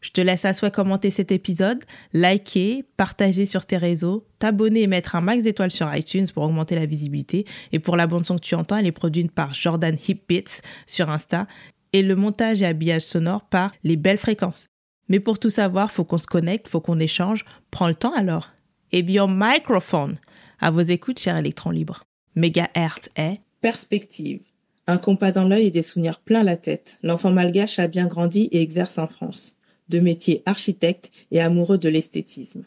Je te laisse à souhait commenter cet épisode, liker, partager sur tes réseaux, t'abonner et mettre un max d'étoiles sur iTunes pour augmenter la visibilité. Et pour la bande son que tu entends, elle est produite par Jordan Hipbits sur Insta et le montage et habillage sonore par Les Belles Fréquences. Mais pour tout savoir, faut qu'on se connecte, faut qu'on échange. Prends le temps alors. Et bien, microphone. À vos écoutes, cher électron libre. Mégahertz est perspective. Un compas dans l'œil et des souvenirs plein la tête. L'enfant malgache a bien grandi et exerce en France de métier architecte et amoureux de l'esthétisme.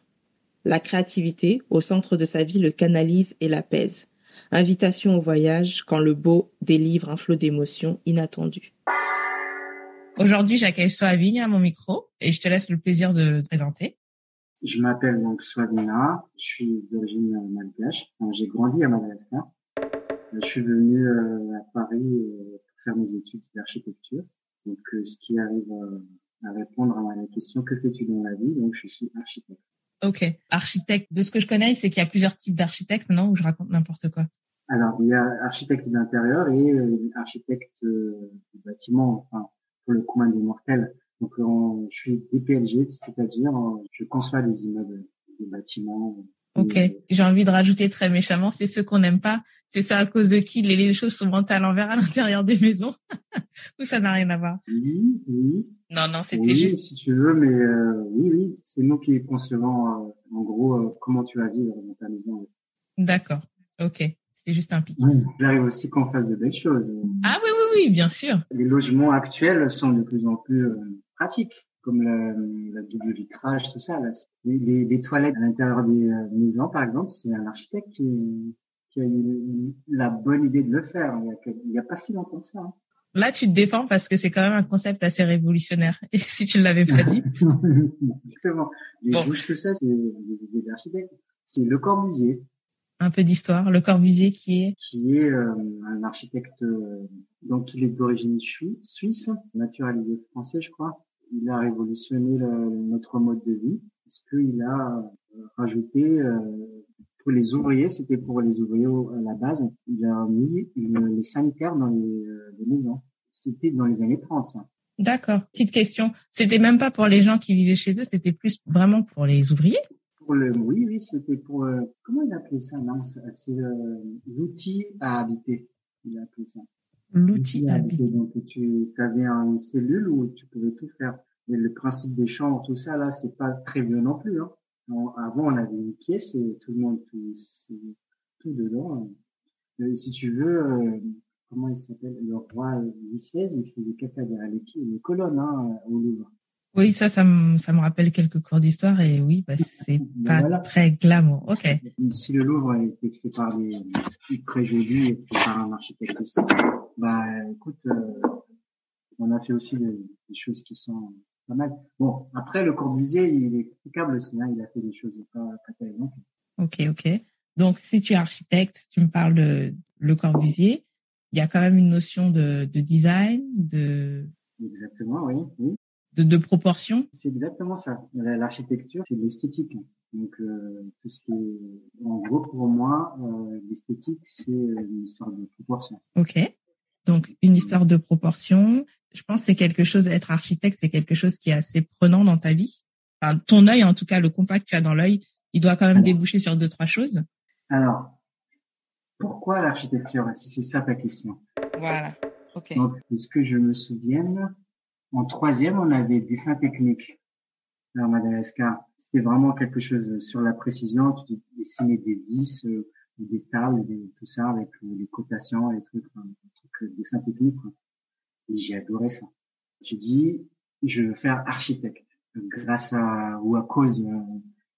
La créativité, au centre de sa vie, le canalise et l'apaise. Invitation au voyage quand le beau délivre un flot d'émotions inattendues. Aujourd'hui, j'accueille Soavine à mon micro et je te laisse le plaisir de te présenter. Je m'appelle donc Soavina, je suis d'origine malgache. J'ai grandi à Madagascar. Je suis venu euh, à Paris euh, pour faire mes études d'architecture. Donc, euh, ce qui arrive à répondre à la question que fais-tu dans la vie? Donc, je suis architecte. Ok, architecte. De ce que je connais, c'est qu'il y a plusieurs types d'architectes, non? Ou je raconte n'importe quoi? Alors, il y a architecte d'intérieur et euh, architecte euh, du bâtiment, enfin, pour le commun des mortels. Donc, je suis DPLG, c'est-à-dire je conçois des immeubles, des bâtiments, Ok, j'ai envie de rajouter très méchamment, c'est ceux qu'on n'aime pas. C'est ça à cause de qui les, choses sont montées à l'envers à l'intérieur des maisons ou ça n'a rien à voir. Oui, oui. Non, non, c'était oui, juste. Si tu veux, mais euh, oui, oui, c'est nous qui concevons euh, en gros euh, comment tu vas vivre dans ta maison. D'accord. Ok, c'est juste un pic. Oui, il arrive aussi qu'on fasse de belles choses. Ah oui, oui, oui, bien sûr. Les logements actuels sont de plus en plus pratiques comme la, la, double vitrage, tout ça. Là. Les, les, les toilettes à l'intérieur des euh, maisons, par exemple, c'est un architecte qui, qui, a eu la bonne idée de le faire. Il n'y a, a, pas si longtemps que ça. Hein. Là, tu te défends parce que c'est quand même un concept assez révolutionnaire. Et si tu ne l'avais pas dit. Exactement. Les bon. bouches que ça, c'est des idées d'architecte. C'est Le Corbusier. Un peu d'histoire. Le Corbusier qui est Qui est euh, un architecte, euh, donc il est d'origine suisse, naturalisé français, je crois il a révolutionné le, notre mode de vie parce qu'il a euh, rajouté euh, pour les ouvriers, c'était pour les ouvriers à la base, il a mis les sanitaires dans les, euh, les maisons. C'était dans les années 30, ça. D'accord. Petite question. C'était même pas pour les gens qui vivaient chez eux, c'était plus vraiment pour les ouvriers? Pour le, Oui, oui, c'était pour... Euh, comment il appelait ça Non, c'est euh, l'outil à habiter. Il a appelé ça. L'outil à habiter. Donc, tu avais une cellule où tu pouvais tout faire. Et le principe des chambres, tout ça, là, c'est pas très vieux non plus. Hein. avant, on avait une pièce et tout le monde faisait tout dedans. Et si tu veux, euh, comment il s'appelle? Le roi Louis XVI, il faisait caca derrière les, les colonnes hein, au Louvre. Oui, ça, ça me, ça me rappelle quelques cours d'histoire et oui, bah, c'est ben pas très glamour. Ok. Si le Louvre a été fait par des très jolis par un architecte bah, écoute, euh, on a fait aussi des, des choses qui sont pas mal. Bon, après, le Corbusier, il est critiquable aussi, hein, il a fait des choses pas, pas terribles. Ok, ok. Donc, si tu es architecte, tu me parles de Le Corbusier, il y a quand même une notion de, de design, de... Exactement, oui. oui. De, de proportion C'est exactement ça. L'architecture, c'est de l'esthétique. Donc, euh, tout ce qui est... En gros, pour moi, euh, l'esthétique, c'est une histoire de proportion. Ok. Donc, une histoire de proportion. Je pense que c'est quelque chose, être architecte, c'est quelque chose qui est assez prenant dans ta vie. Enfin, ton œil, en tout cas, le compact que tu as dans l'œil, il doit quand même déboucher sur deux, trois choses. Alors, pourquoi l'architecture Si c'est ça ta question? Voilà. OK. Donc, est-ce que je me souvienne En troisième, on avait dessin technique à Madagascar. C'était vraiment quelque chose sur la précision. Tu dessinais des vis, euh, des tables, des, tout ça avec les cotations, les trucs, enfin, des trucs dessin technique. Et j'ai adoré ça. J'ai dit, je veux faire architecte grâce à ou à cause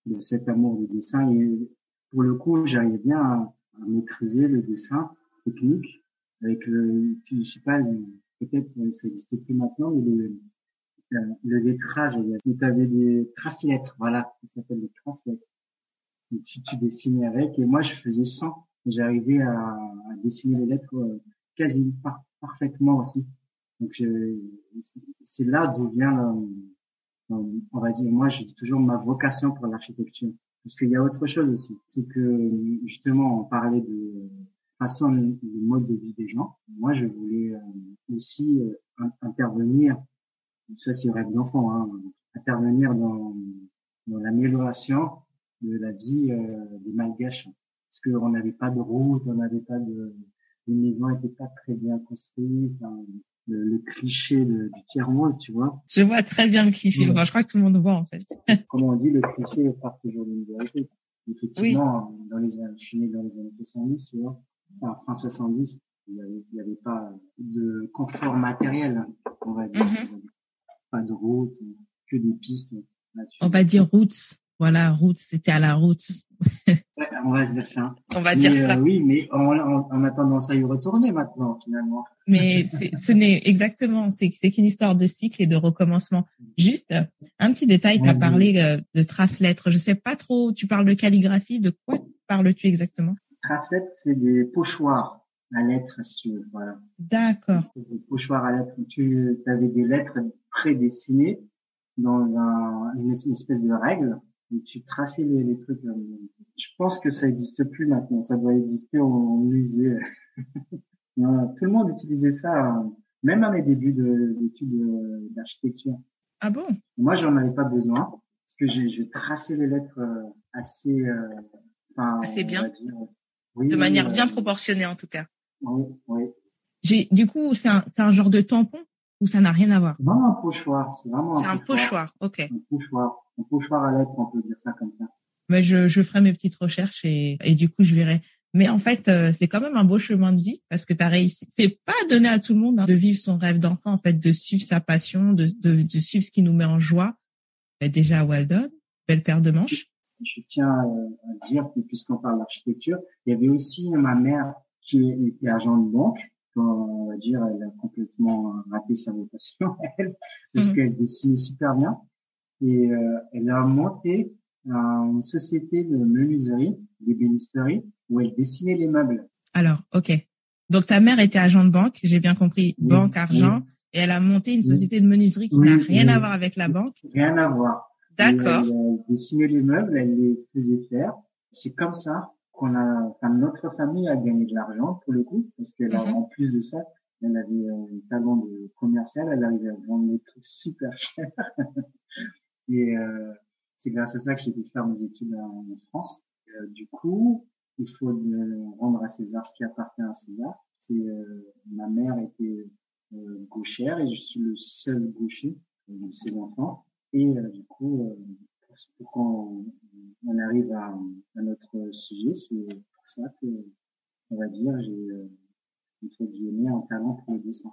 de cet amour du dessin. Et pour le coup, j'arrivais bien à, maîtriser le dessin technique avec le, je sais pas, peut-être ça n'existe plus maintenant, le, le lettrage, tu avais des traces-lettres, voilà, ça s'appelle des traces-lettres. Tu, tu dessinais avec, et moi je faisais 100. J'arrivais à, à, dessiner les lettres quasi parfaitement aussi. Donc c'est là d'où vient, on va dire, moi je dis toujours ma vocation pour l'architecture. Parce qu'il y a autre chose aussi, c'est que justement on parlait de façon de mode de vie des gens. Moi je voulais euh, aussi euh, intervenir ça c'est rêve d'enfant, hein, intervenir dans, dans l'amélioration de la vie euh, des Malgaches. Parce qu'on n'avait pas de route, on n'avait pas de... Les maisons n'étaient pas très bien construites. le, le, cliché de, du tiers-monde, tu vois. Je vois très bien le cliché. Enfin, je crois que tout le monde voit, en fait. Comme on dit, le cliché part toujours d'une vérité. Effectivement, dans les je suis né dans les années 70, tu vois. Enfin, fin 70, il n'y avait, avait, pas de confort matériel, on va dire. Mm-hmm de route, que des pistes. On va dire routes. Voilà, routes, c'était à la route. on va dire ça. On va dire ça. Euh, oui, mais on, a tendance à y retourner maintenant, finalement. Mais ce n'est exactement, c'est qu'une histoire de cycle et de recommencement. Juste un petit détail, tu as parlé euh, de traces lettres. Je sais pas trop, tu parles de calligraphie, de quoi parles-tu exactement? Traces lettres, c'est des pochoirs à lettres, si tu veux. Voilà. D'accord. Des pochoirs à lettres. Tu avais des lettres prédestiné dans un, une espèce de règle tu traçais les, les trucs. Euh, je pense que ça existe plus maintenant. Ça doit exister au musée. tout le monde utilisait ça, même à mes débuts d'études euh, d'architecture. Ah bon? Moi, j'en avais pas besoin parce que j'ai tracé les lettres euh, assez, enfin, assez bien, oui, de manière bien proportionnée en tout cas. Oui, oui. J'ai, du coup, c'est un, c'est un genre de tampon ou ça n'a rien à voir? C'est vraiment un pochoir. C'est vraiment un, pochoir. ok. Un pochoir. Un pochoir à lettres, on peut dire ça comme ça. Mais je, je ferai mes petites recherches et, et du coup, je verrai. Mais en fait, euh, c'est quand même un beau chemin de vie parce que tu as réussi. C'est pas donné à tout le monde hein, de vivre son rêve d'enfant, en fait, de suivre sa passion, de, de, de suivre ce qui nous met en joie. Mais déjà, well done, belle paire de manches. Je tiens à dire que puisqu'on parle d'architecture, il y avait aussi ma mère qui était agent de banque on va dire, elle a complètement raté sa vocation, elle, parce mhm. qu'elle dessinait super bien. Et euh, elle a monté une société de menuiserie, d'ébénisterie, où elle dessinait les meubles. Alors, ok. Donc ta mère était agent de banque, j'ai bien compris, banque, argent, et elle a monté une société de menuiserie qui n'a rien à voir avec la banque. Rien à voir. D'accord. Elle, elle dessinait les meubles, elle les faisait faire. C'est comme ça qu'on a, enfin, notre famille a gagné de l'argent pour le coup, parce qu'elle a, mhm. en plus de ça, elle avait un talent de commercial, elle arrivait à vendre des trucs super chers. et euh, c'est grâce à ça que j'ai pu faire mes études en, France. Euh, du coup, il faut rendre à César ce qui appartient à César. C'est euh, ma mère était euh, gauchère et je suis le seul gaucher de ses enfants. Et du coup, pour qu'on on arrive à, à notre sujet, c'est pour ça que, on va dire, j'ai euh, entre guillemets un talent pour le dessin.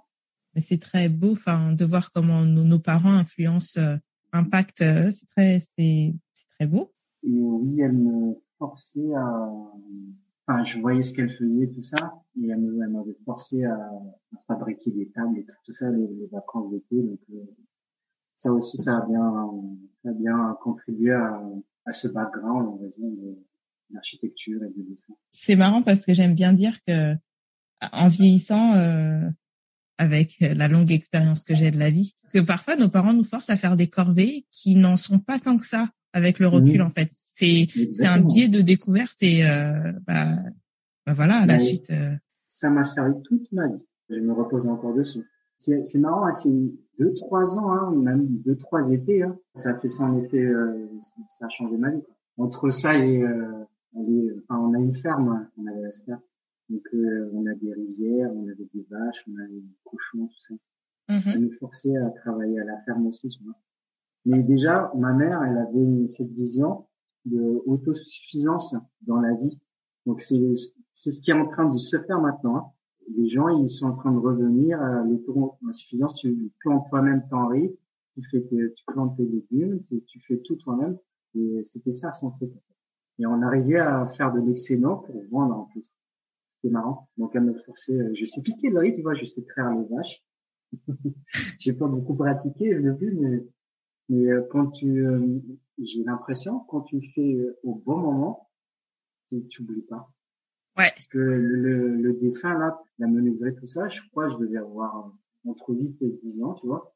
C'est très beau, enfin, de voir comment nos, nos parents influencent, impactent. Euh, c'est très, c'est, c'est très beau. Et oui, elle me forçait à, enfin, je voyais ce qu'elle faisait, tout ça, et elle m'avait forcé à, à, fabriquer des tables et tout, tout ça, les, les vacances d'été. Donc, euh, ça aussi, ça a bien, ça a bien contribué à, à ce background, on va dire, d'architecture et de dessin. C'est marrant parce que j'aime bien dire que, en vieillissant, euh, avec la longue expérience que j'ai de la vie, que parfois nos parents nous forcent à faire des corvées qui n'en sont pas tant que ça avec le recul, en fait. C'est c'est un biais de découverte et euh, bah, bah voilà, à la suite. Euh... Ça m'a servi toute ma vie. Je me repose encore dessus. C'est marrant, hein, c'est deux, trois ans, hein, même deux, trois étés. Hein. Ça a fait ça en effet, euh, ça a changé ma vie. Entre ça et, euh, enfin, on a une ferme, on avait la ferme. Donc euh, on a des rizières, on avait des vaches, on a des cochons, tout ça. Mm Ça nous forçait à travailler à la ferme aussi, tu vois. Mais déjà, ma mère, elle avait cette vision de autosuffisance dans la vie. Donc c'est c'est ce qui est en train de se faire maintenant. Hein les gens, ils sont en train de revenir à l'autosuffisance. Tu plantes toi-même ton riz, tu fais tes, tu plantes tes légumes, tu, fais tout toi-même. Et c'était ça son truc. Et on arrivait à faire de l'excellent pour vendre en plus. C'était marrant. Donc elle me forçait, euh, je sais piquer le riz, tu vois, je sais traire les vaches. J'ai pas beaucoup pratiqué le but, mais, mais euh, quand tu, euh, j'ai l'impression, quand tu fais au bon moment, tu, tu oublies pas. Ouais. Parce que le, le dessin là, la menuiserie, tout ça, je crois, je devais avoir entre 8 et 10 ans, tu vois.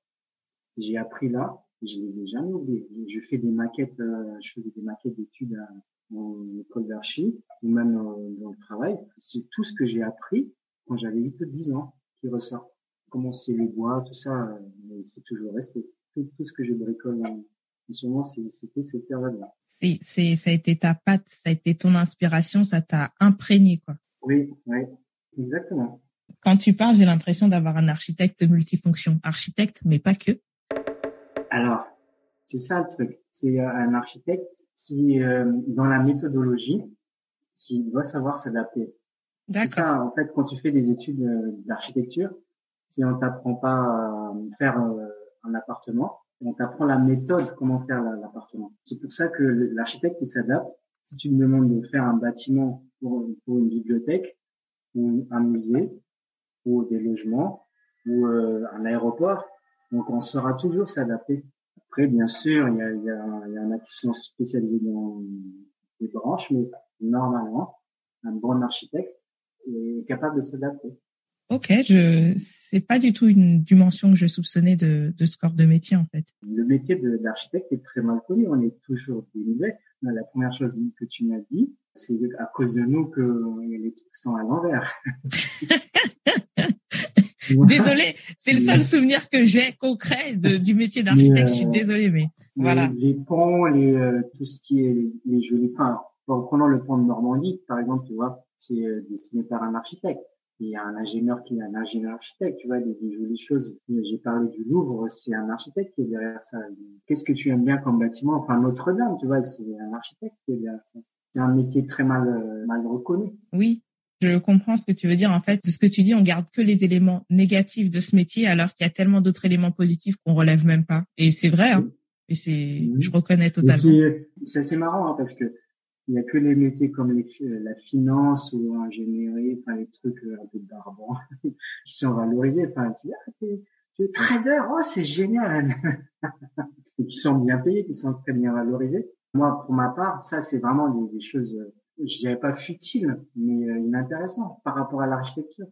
J'ai appris là, je les ai jamais oubliés. Je fais des maquettes, euh, je faisais des maquettes d'études en école d'archi ou même dans le travail. C'est tout ce que j'ai appris quand j'avais 8 ou 10 ans qui ressort. Comment c'est les bois, tout ça, euh, c'est toujours resté. Tout, tout, ce que je bricole en, ce moment, c'était cette période-là. C'est, c'est, ça a été ta patte, ça a été ton inspiration, ça t'a imprégné, quoi. Oui, oui, exactement. Quand tu parles, j'ai l'impression d'avoir un architecte multifonction. Architecte, mais pas que. Alors, c'est ça le truc. C'est euh, un architecte si euh, dans la méthodologie, s'il doit savoir s'adapter. C'est ça, en fait, quand tu fais des études euh, d'architecture, si on t'apprend pas à faire un appartement, on t'apprend la méthode comment faire l'appartement. C'est pour ça que l'architecte il s'adapte. Si tu me demandes de faire un bâtiment pour, pour une bibliothèque ou un musée ou des logements ou un aéroport, donc on saura toujours s'adapter. Après, bien sûr, il y a, il y, a, il y en a qui sont spécialisés dans les branches, mais normalement, un bon architecte est capable de s'adapter. Ok, je c'est pas du tout une dimension que je soupçonnais de, de ce corps de métier en fait. Le métier d'architecte est très mal connu. On est toujours dénivelé. La première chose que tu m'as dit, c'est à cause de nous que les trucs sont à l'envers. Désolée, c'est le seul souvenir que j'ai concret de, du métier d'architecte. je suis euh, désolée, mais voilà. Les, ponts, les, euh, tout ce qui est les, les jolis. Enfin, prenons le pont de Normandie, par exemple, tu vois, c'est euh, dessiné par un architecte. Il y a un ingénieur qui est un ingénieur architecte, tu vois, des, des jolies choses. J'ai parlé du Louvre, c'est un architecte qui est derrière ça. Qu'est-ce que tu aimes bien comme bâtiment? Enfin, Notre-Dame, tu vois, c'est un architecte qui est derrière ça. C'est un métier très mal mal reconnu. Oui, je comprends ce que tu veux dire. En fait, de ce que tu dis, on garde que les éléments négatifs de ce métier, alors qu'il y a tellement d'autres éléments positifs qu'on relève même pas. Et c'est vrai. Hein. Et c'est, je reconnais totalement. C'est assez marrant hein, parce que il y a que les métiers comme les, la finance ou l'ingénierie, enfin les trucs euh, un peu barbants, qui sont valorisés. Enfin, tu ah, tu es trader, oh c'est génial, et qui sont bien payés, qui sont très bien valorisés. Moi, pour ma part, ça c'est vraiment des, des choses euh, je dirais pas futile, mais euh, inintéressant par rapport à l'architecture.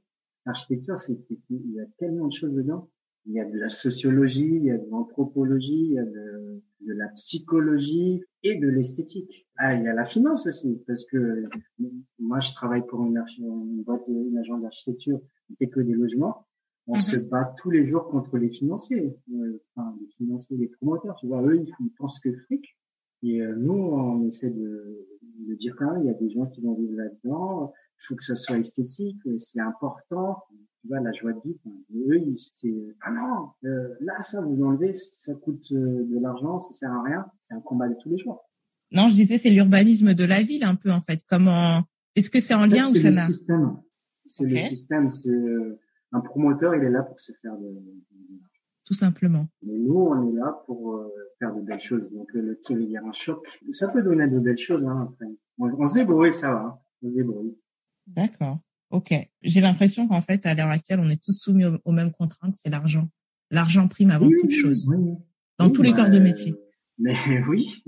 L'architecture, c'est il y a tellement de choses dedans. Il y a de la sociologie, il y a de l'anthropologie, il y a de, de, la psychologie et de l'esthétique. Ah, il y a la finance aussi, parce que moi, je travaille pour une, une boîte, une agence d'architecture fait que des logements. On se mhm. bat tous les jours contre les financiers, euh, enfin les financiers, les promoteurs. Tu vois, eux, ils, ils pensent que fric. Et euh, nous, on essaie de, de dire quand même, il y a des gens qui vont vivre là-dedans. Il faut que ça soit esthétique, c'est important. Tu vois, la joie de vivre. eux, c'est ah non, euh, là, ça vous enlevez, ça coûte euh, de l'argent, ça sert à rien. C'est un combat de tous les jours. Non, je disais, c'est l'urbanisme de la ville un peu en fait. Comment Est-ce que c'est en, lien ou ça n'a C'est le système. C'est un promoteur, il est là pour se faire de, tout simplement. Mais nous, on est là pour euh, faire de belles choses. Donc euh, le tir, il y a un choc. Ça peut donner de belles choses. Hein, après. On, se débrouille, ça va. Hein. On se débrouille. D'accord. Ok. J'ai l'impression qu'en fait, à l'heure actuelle, on est tous soumis aux, mêmes contraintes. C'est l'argent. L'argent prime avant toute chose. Dans tous les corps de métier. Mais oui,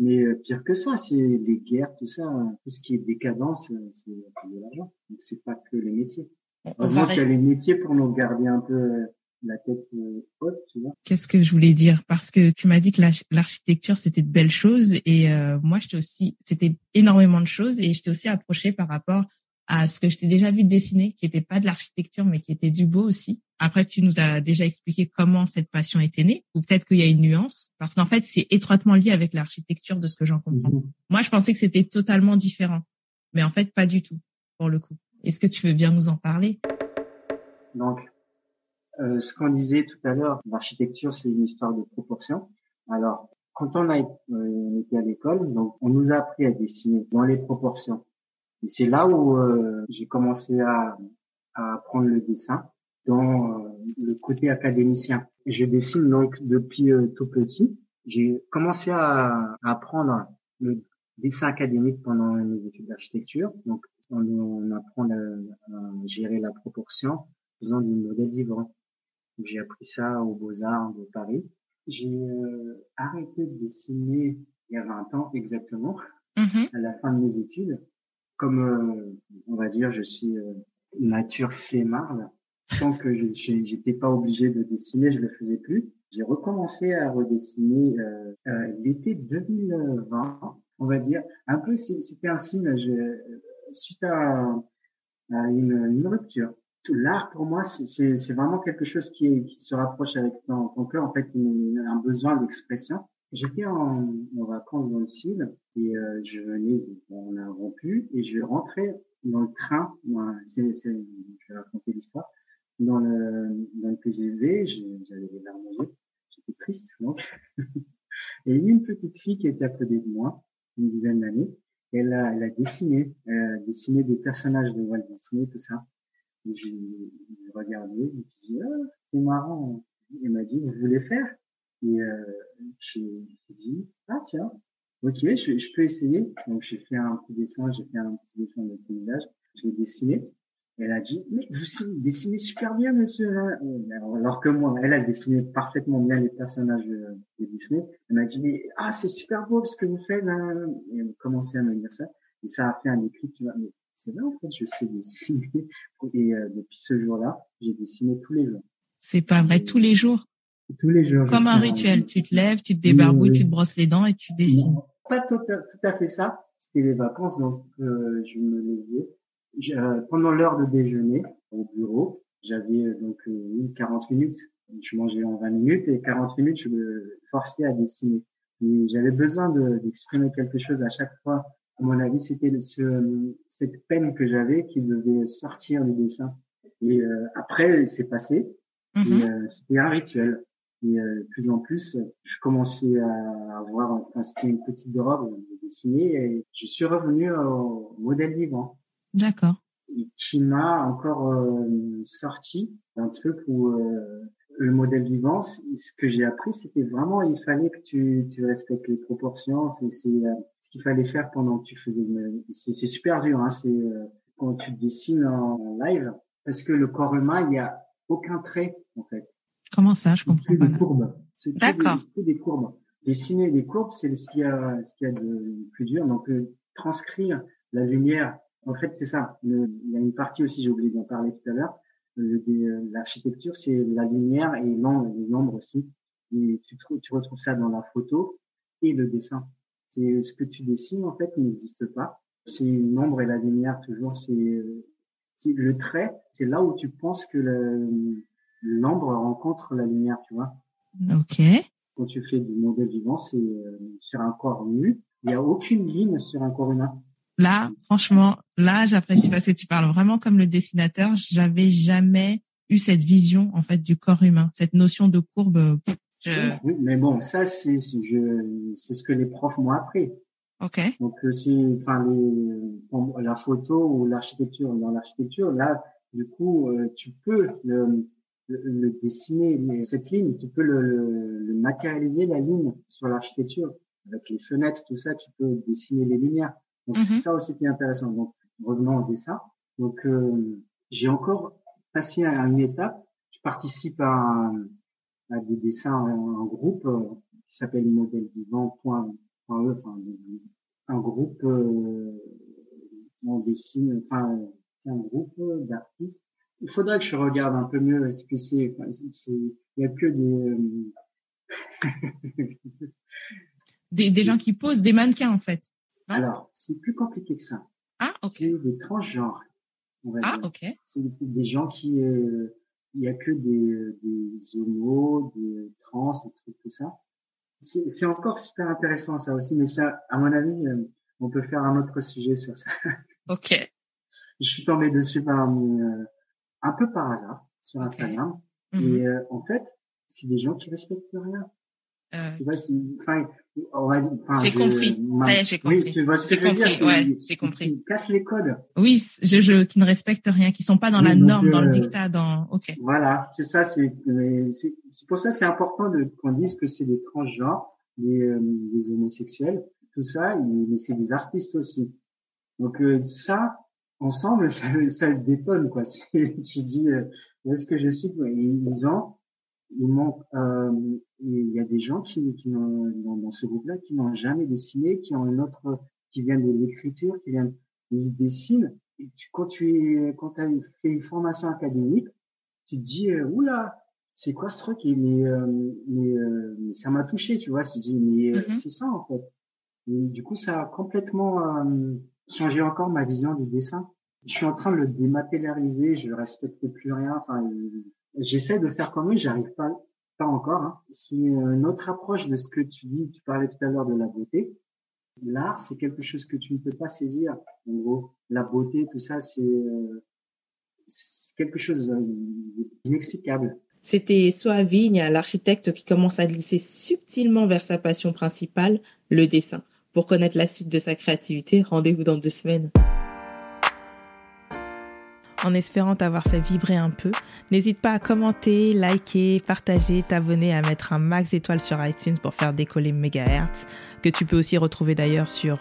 mais euh, pire que ça, c'est les guerres, tout ça, tout ce qui est décadence, c'est de l'argent. Donc c'est pas que les métiers. Heureusement qu'il y a les métiers pour nous garder un peu la tête euh, haute, tu vois. Qu'est-ce que je voulais dire? Parce que tu m'as dit que l'architecture c'était de belles choses et euh, moi j'étais aussi, c'était énormément de choses et je t'ai aussi approché par rapport à ce que je t'ai déjà vu dessiner, qui était pas de l'architecture mais qui était du beau aussi. Après, tu nous as déjà expliqué comment cette passion était née, ou peut-être qu'il y a une nuance, parce qu'en fait, c'est étroitement lié avec l'architecture de ce que j'en comprends. Mhm. Moi, je pensais que c'était totalement différent, mais en fait, pas du tout, pour le coup. Est-ce que tu veux bien nous en parler? Donc, euh, ce qu'on disait tout à l'heure, l'architecture, c'est une histoire de proportion. Alors, quand on a euh, on était à l'école, donc on nous a appris à dessiner dans les proportions. Et c'est là où euh, j'ai commencé à, à apprendre le dessin dans le côté académicien. Je dessine donc depuis tout petit. j'ai commencé à, apprendre le dessin académique pendant mes études d'architecture. Donc, on, apprend à, gérer la proportion faisant du modèle vivant. J'ai appris ça aux Beaux-Arts de Paris. J'ai euh, arrêté de dessiner il y a 20 ans exactement, mm-hmm. à la fin de mes études. Comme, euh, on va dire, je suis euh, nature flemmarde, tant que je n'étais pas obligé de dessiner, je le faisais plus. J'ai recommencé à redessiner euh, euh, l'été 2020, on va dire. Un peu, c'était un signe je, suite à, à une, une, rupture. L'art, pour moi, c'est vraiment quelque chose qui, qui se rapproche avec ton, cœur. En fait, a un besoin d'expression. J'étais en, en, vacances dans le sud et euh, je venais, on a rompu et je rentrais dans le train. c'est, je vais raconter l'histoire. Dans le, dans le PGV, j'avais les larmes aux yeux j'étais triste donc. et une petite fille qui était à côté de moi, une dizaine d'années. Elle a, elle a dessiné, elle a dessiné des personnages de Walt Disney, tout ça. J'ai regardé, je me suis dit, ah, c'est marrant. Elle m'a dit, vous voulez faire? Et euh, j'ai dit, ah tiens, ok, je, je peux essayer. Donc j'ai fait un petit dessin, j'ai fait un petit dessin de paysage, j'ai dessiné. Elle a dit, mais vous dessinez super bien, monsieur. Alors que moi, elle a dessiné parfaitement bien les personnages de Disney. Elle m'a dit, mais ah, c'est super beau ce que vous faites. Là. Et elle a commencé à me dire ça. Et ça a fait un déclic. Tu vois, c'est en fait, je sais dessiner. Et euh, depuis ce jour-là, j'ai dessiné tous les jours. C'est pas vrai, tous les jours? Tous les jours. Comme un rituel. Tu te lèves, tu te débarbouilles, tu te brosses les dents et tu dessines. pas tout à, fait ça. C'était les vacances, donc euh, je me levais euh, pendant l'heure de déjeuner au bureau, j'avais euh, donc 40 euh, minutes. Je mangeais en 20 minutes et 40 minutes, je me forçais à dessiner. J'avais besoin d'exprimer quelque chose à chaque fois. À mon avis, c'était ce, cette peine que j'avais qui devait sortir du dessin. Et après, c'est passé. Mm-hmm. c'était un rituel. Et de plus en plus, je commençais à avoir, enfin, c'était une petite robe de dessiner et je suis revenu au modèle vivant. D'accord. Qui m'a encore euh, sorti d'un truc où euh, le modèle vivant, ce que j'ai appris, c'était vraiment, il fallait que tu, tu respectes les proportions. C'est euh, ce qu'il fallait faire pendant que tu faisais. C'est super dur. Hein, c'est quand tu dessines en live, parce que le corps humain, il n'y a aucun trait en fait. Comment ça? Je comprends pas. Des courbes. D'accord. Des, des courbes. Dessiner des courbes, c'est ce qu'il y a, ce qu'il y a de plus dur. Donc transcrire la lumière en fait, c'est ça. il y a une partie aussi, j'ai oublié d'en parler tout à l'heure. Euh, l'architecture, c'est la lumière et l'ombre aussi. Et tu, tu retrouves ça dans la photo et le dessin. C'est ce que tu dessines en fait n'existe pas. C'est l'ombre et la lumière toujours. C'est le trait. C'est là où tu penses que l'ombre rencontre la lumière, tu vois. Ok. Quand tu fais du modèle vivant, c'est euh, sur un corps nu. Il n'y a aucune ligne sur un corps humain. Là, franchement, là, j'apprécie parce que tu parles vraiment comme le dessinateur. J'avais jamais eu cette vision en fait du corps humain, cette notion de courbe. Oui, mais bon, ça c'est c'est ce que les profs m'ont appris. Ok. Donc euh, si, enfin les, la photo ou l'architecture, dans l'architecture, là, du coup, euh, tu peux le, le, dessiner cette ligne, tu peux le, le matérialiser la ligne sur l'architecture avec les fenêtres, tout ça, tu peux dessiner les lumières. Donc c'est mhm. ça aussi qui est intéressant. Donc revenons au dessin. Donc euh, j'ai encore passé à une étape. Je participe à, à des dessins en, groupe euh, qui s'appelle modèle vivant. Point, e, enfin, un groupe euh, on dessine, enfin c'est un groupe d'artistes. Il faudrait que je regarde un peu mieux ce que c'est. il y a que des des, des gens qui posent des mannequins en fait. Alors, c'est plus compliqué que ça. Ah, ok. C'est des transgenres. On va ah, ok. C'est des, gens qui, euh, il y a que des, des homos, des trans, des trucs tout ça. C'est encore super intéressant ça aussi, mais ça, à mon avis, euh, on peut faire un autre sujet sur ça. Ok. Je suis tombé dessus par euh, un peu par hasard sur Instagram. Okay. Et mhm. en fait, c'est des gens qui respectent rien. Euh... Tu vois, enfin, j'ai compris. Ça y est, j'ai compris. Oui, tu vois ce que je veux dire. Ouais, j'ai compris. Ils cassent les codes. Oui, je, je, qui ne respectent rien, qui sont pas dans la norme, dans le euh, dictat, dans. Ok. Voilà, c'est ça. C'est, c'est pour ça, c'est important qu'on dise que c'est des transgenres les, les homosexuels, tout ça, mais c'est des artistes aussi. Donc ça, ensemble, ça, ça détonne quoi. Tu dis, est-ce que je suis Ils ont, ils m'ont, il y a des gens qui, qui dans, dans ce groupe-là qui n'ont jamais dessiné, qui ont une autre, qui viennent de l'écriture, qui viennent, ils dessinent. Et tu, quand tu es, quand as fait une formation académique, tu te dis, euh, oula, c'est quoi ce truc? Mais, euh, mais, euh, mais, ça m'a touché, tu vois. Je dis, mais mm-hmm. c'est ça en fait. Et du coup, ça a complètement changé encore ma vision du dessin. Je suis en train de le dématérialiser, je respecte plus rien. Enfin, j'essaie de faire comme eux, j'arrive pas pas encore. Hein. C'est une autre approche de ce que tu dis. Tu parlais tout à l'heure de la beauté. L'art, c'est quelque chose que tu ne peux pas saisir. En gros, la beauté, tout ça, c'est euh, quelque chose d'inexplicable. C'était Soavigne, l'architecte qui commence à glisser subtilement vers sa passion principale, le dessin. Pour connaître la suite de sa créativité, rendez-vous dans deux semaines en espérant t'avoir fait vibrer un peu. N'hésite pas à commenter, liker, partager, t'abonner, à mettre un max d'étoiles sur iTunes pour faire décoller Megahertz, que tu peux aussi retrouver d'ailleurs sur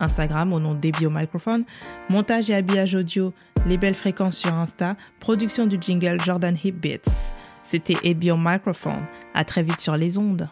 Instagram au nom d'Ebio Microphone, montage et habillage audio, les belles fréquences sur Insta, production du jingle Jordan Hip Beats. C'était Ebio Microphone. À très vite sur les ondes.